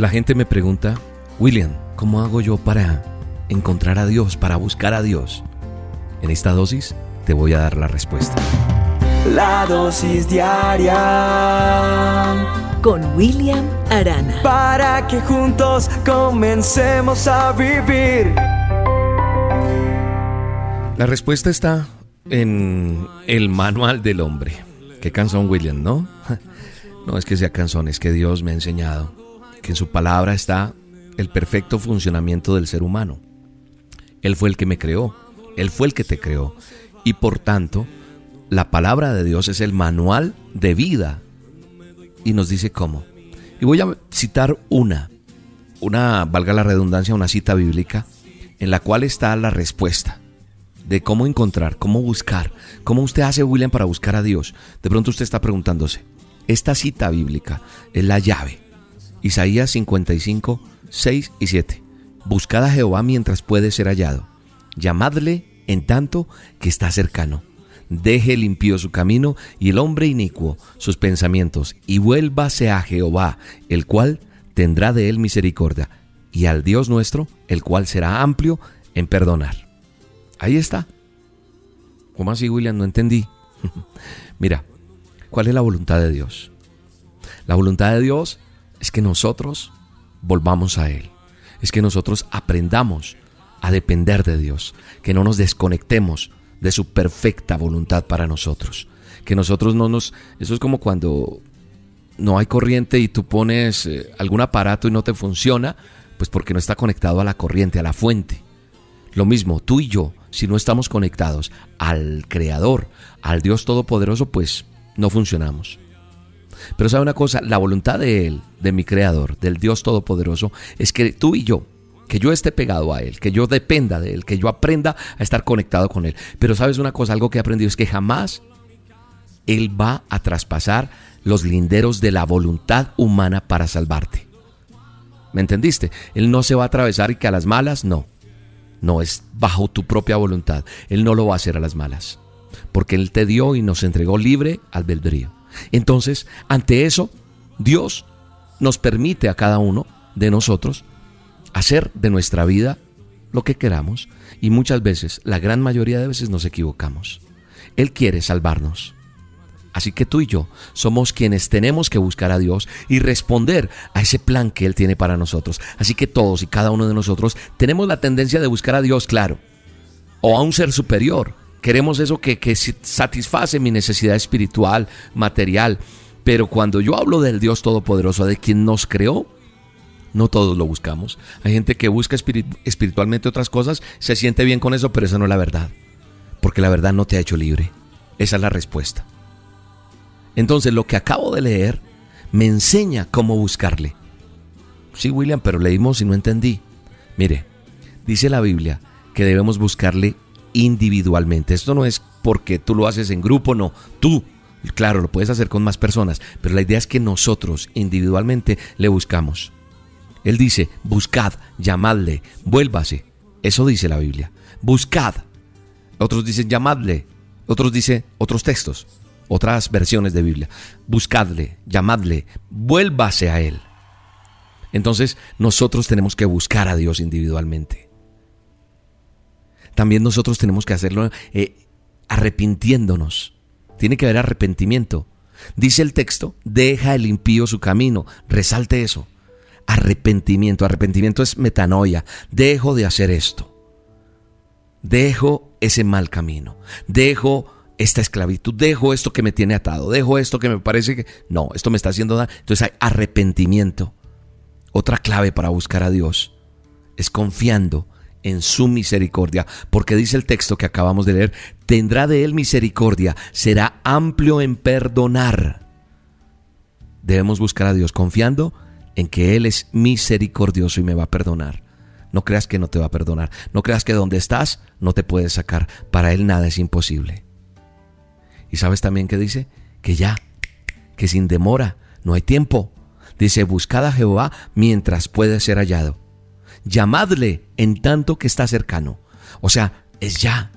La gente me pregunta, William, ¿cómo hago yo para encontrar a Dios, para buscar a Dios? En esta dosis te voy a dar la respuesta. La dosis diaria con William Arana. Para que juntos comencemos a vivir. La respuesta está en el manual del hombre. Qué canción, William, ¿no? No es que sea canción, es que Dios me ha enseñado que en su palabra está el perfecto funcionamiento del ser humano. Él fue el que me creó, Él fue el que te creó. Y por tanto, la palabra de Dios es el manual de vida. Y nos dice cómo. Y voy a citar una, una, valga la redundancia, una cita bíblica, en la cual está la respuesta de cómo encontrar, cómo buscar, cómo usted hace, William, para buscar a Dios. De pronto usted está preguntándose, esta cita bíblica es la llave Isaías 55, 6 y 7. Buscad a Jehová mientras puede ser hallado. Llamadle en tanto que está cercano. Deje limpio su camino y el hombre inicuo sus pensamientos, y vuélvase a Jehová, el cual tendrá de él misericordia, y al Dios nuestro, el cual será amplio en perdonar. Ahí está. ¿Cómo así, William? No entendí. Mira, ¿cuál es la voluntad de Dios? La voluntad de Dios es que nosotros volvamos a Él. Es que nosotros aprendamos a depender de Dios. Que no nos desconectemos de su perfecta voluntad para nosotros. Que nosotros no nos... Eso es como cuando no hay corriente y tú pones eh, algún aparato y no te funciona, pues porque no está conectado a la corriente, a la fuente. Lo mismo, tú y yo, si no estamos conectados al Creador, al Dios Todopoderoso, pues no funcionamos. Pero sabe una cosa, la voluntad de Él, de mi Creador, del Dios Todopoderoso, es que tú y yo, que yo esté pegado a Él, que yo dependa de Él, que yo aprenda a estar conectado con Él. Pero sabes una cosa, algo que he aprendido es que jamás Él va a traspasar los linderos de la voluntad humana para salvarte. ¿Me entendiste? Él no se va a atravesar y que a las malas, no. No es bajo tu propia voluntad. Él no lo va a hacer a las malas. Porque Él te dio y nos entregó libre albedrío. Entonces, ante eso, Dios nos permite a cada uno de nosotros hacer de nuestra vida lo que queramos y muchas veces, la gran mayoría de veces nos equivocamos. Él quiere salvarnos. Así que tú y yo somos quienes tenemos que buscar a Dios y responder a ese plan que Él tiene para nosotros. Así que todos y cada uno de nosotros tenemos la tendencia de buscar a Dios, claro, o a un ser superior, Queremos eso que, satisface mi necesidad espiritual, material. Pero cuando yo hablo del Dios Todopoderoso, de quien nos creó, no todos lo buscamos. Hay gente que busca espiritualmente otras cosas, se siente bien con eso, pero esa no es la verdad. Porque la verdad no te ha hecho libre. Esa es la respuesta. Entonces lo que acabo de leer me enseña cómo buscarle. Sí, William, pero leímos y no entendí. Mire, dice la Biblia que debemos buscarle individualmente. Esto no es porque tú lo haces en grupo, no. Tú, claro, lo puedes hacer con más personas, pero la idea es que nosotros individualmente le buscamos. Él dice, buscad, llamadle, vuélvase. Eso dice la Biblia. Buscad. Otros dicen llamadle. Otros dicen otros textos, otras versiones de Biblia. Buscadle, llamadle, vuélvase a Él. Entonces nosotros tenemos que buscar a Dios individualmente también nosotros tenemos que hacerlo eh, arrepintiéndonos. Tiene que haber arrepentimiento. Dice el texto, deja el impío su camino. Resalte eso. Arrepentimiento. Arrepentimiento es metanoia. Dejo de hacer esto. Dejo ese mal camino. Dejo esta esclavitud. Dejo esto que me tiene atado. Dejo esto que me parece que... No, esto me está haciendo daño. Entonces hay arrepentimiento. Otra clave para buscar a Dios es confiando en su misericordia, porque dice el texto que acabamos de leer, tendrá de él misericordia, será amplio en perdonar. Debemos buscar a Dios confiando en que Él es misericordioso y me va a perdonar. No creas que no te va a perdonar. No creas que donde estás no te puedes sacar. Para Él nada es imposible. Y sabes también que dice que ya, que sin demora, no hay tiempo. Dice, buscad a Jehová mientras puede ser hallado llamadle en tanto que está cercano. O sea, es ya.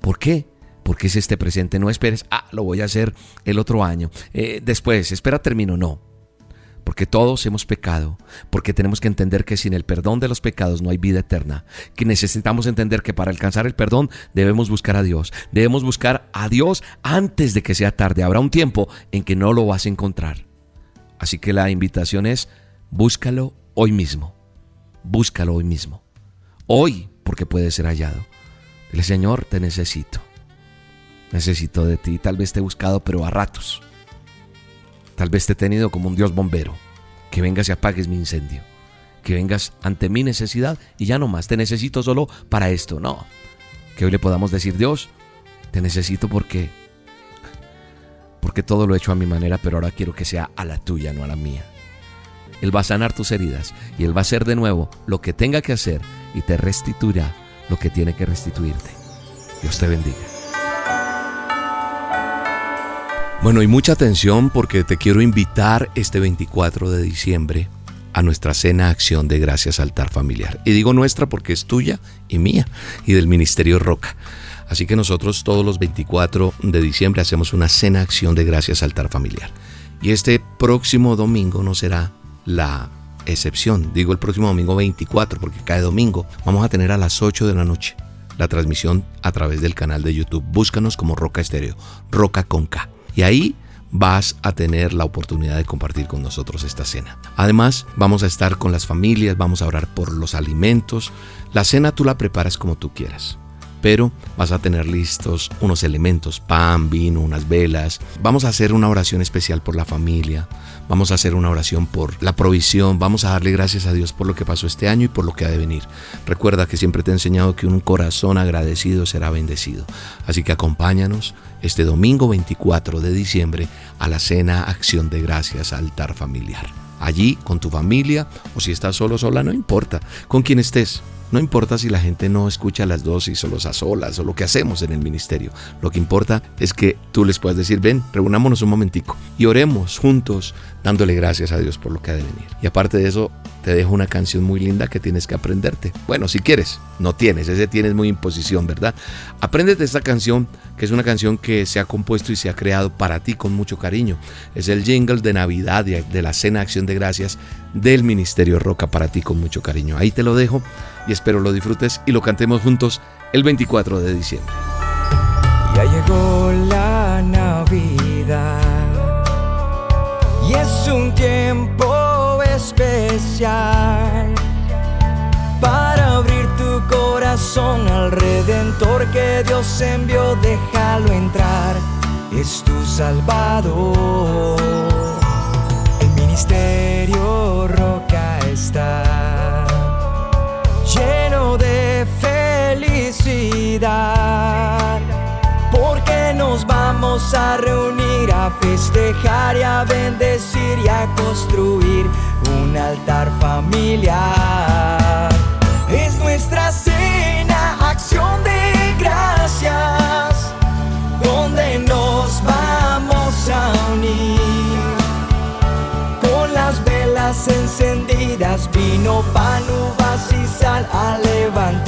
¿Por qué? Porque es este presente. No esperes, ah, lo voy a hacer el otro año. Eh, después, espera, termino. No. porque todos hemos pecado, porque tenemos que entender que sin el perdón de los pecados no hay vida eterna, que necesitamos entender que para alcanzar el perdón debemos buscar a Dios, debemos buscar a Dios antes de que sea tarde, habrá un tiempo en que no lo vas a encontrar. Así que la invitación es, búscalo hoy mismo, búscalo hoy mismo, hoy porque puede ser hallado. Dile, Señor, te necesito, necesito de ti, tal vez te he buscado, pero a ratos. Tal vez te he tenido como un Dios bombero, que vengas y apagues mi incendio, que vengas ante mi necesidad y ya no más, te necesito solo para esto, no. Que hoy le podamos decir, Dios, te necesito porque porque todo lo he hecho a mi manera, pero ahora quiero que sea a la tuya, no a la mía. Él va a sanar tus heridas y Él va a hacer de nuevo lo que tenga que hacer y te restituirá lo que tiene que restituirte. Dios te bendiga. Bueno, y mucha atención porque te quiero invitar este 24 de diciembre a nuestra cena Acción de Gracias Altar Familiar. Y digo nuestra porque es tuya y mía y del Ministerio Roca. Así que nosotros todos los 24 de diciembre hacemos una cena Acción de Gracias Altar Familiar. Y este próximo domingo no será la excepción. Digo el próximo domingo 24 porque cae domingo. Vamos a tener a las 8 de la noche la transmisión a través del canal de YouTube. Búscanos como Roca Estéreo, Roca con K. Y ahí vas a tener la oportunidad de compartir con nosotros esta cena. Además, vamos a estar con las familias, vamos a orar por los alimentos. La cena tú la preparas como tú quieras pero vas a tener listos unos elementos, pan, vino, unas velas. Vamos a hacer una oración especial por la familia, vamos a hacer una oración por la provisión, vamos a darle gracias a Dios por lo que pasó este año y por lo que ha de venir. Recuerda que siempre te he enseñado que un corazón agradecido será bendecido. Así que acompáñanos este domingo 24 de diciembre a la cena Acción de Gracias Altar Familiar. Allí con tu familia o si estás solo sola, no importa, con quien estés no importa si la gente no escucha las dosis o los a solas o lo que hacemos en el ministerio. Lo que importa es que tú les puedas decir, ven, reunámonos un momentico y oremos juntos dándole gracias a Dios por lo que ha de venir. Y aparte de eso, te dejo una canción muy linda que tienes que aprenderte. Bueno, si quieres, no tienes, ese tienes muy imposición, ¿verdad? Apréndete esta canción, que es una canción que se ha compuesto y se ha creado para ti con mucho cariño. Es el jingle de Navidad de la Cena Acción de Gracias del Ministerio Roca para ti con mucho cariño. Ahí te lo dejo y espero lo disfrutes y lo cantemos juntos el 24 de diciembre. Ya llegó la Navidad y es un tiempo especial para abrir tu corazón al Redentor que Dios envió, déjalo entrar, es tu Salvador. El ministerio roca está lleno de felicidad, porque nos vamos a reunir a festejar y a bendecir y a construir un altar familiar. Es nuestra cena, acción de gracias, donde nos vamos a unir con las velas encendidas, vino, pan, uvas y sal a levantar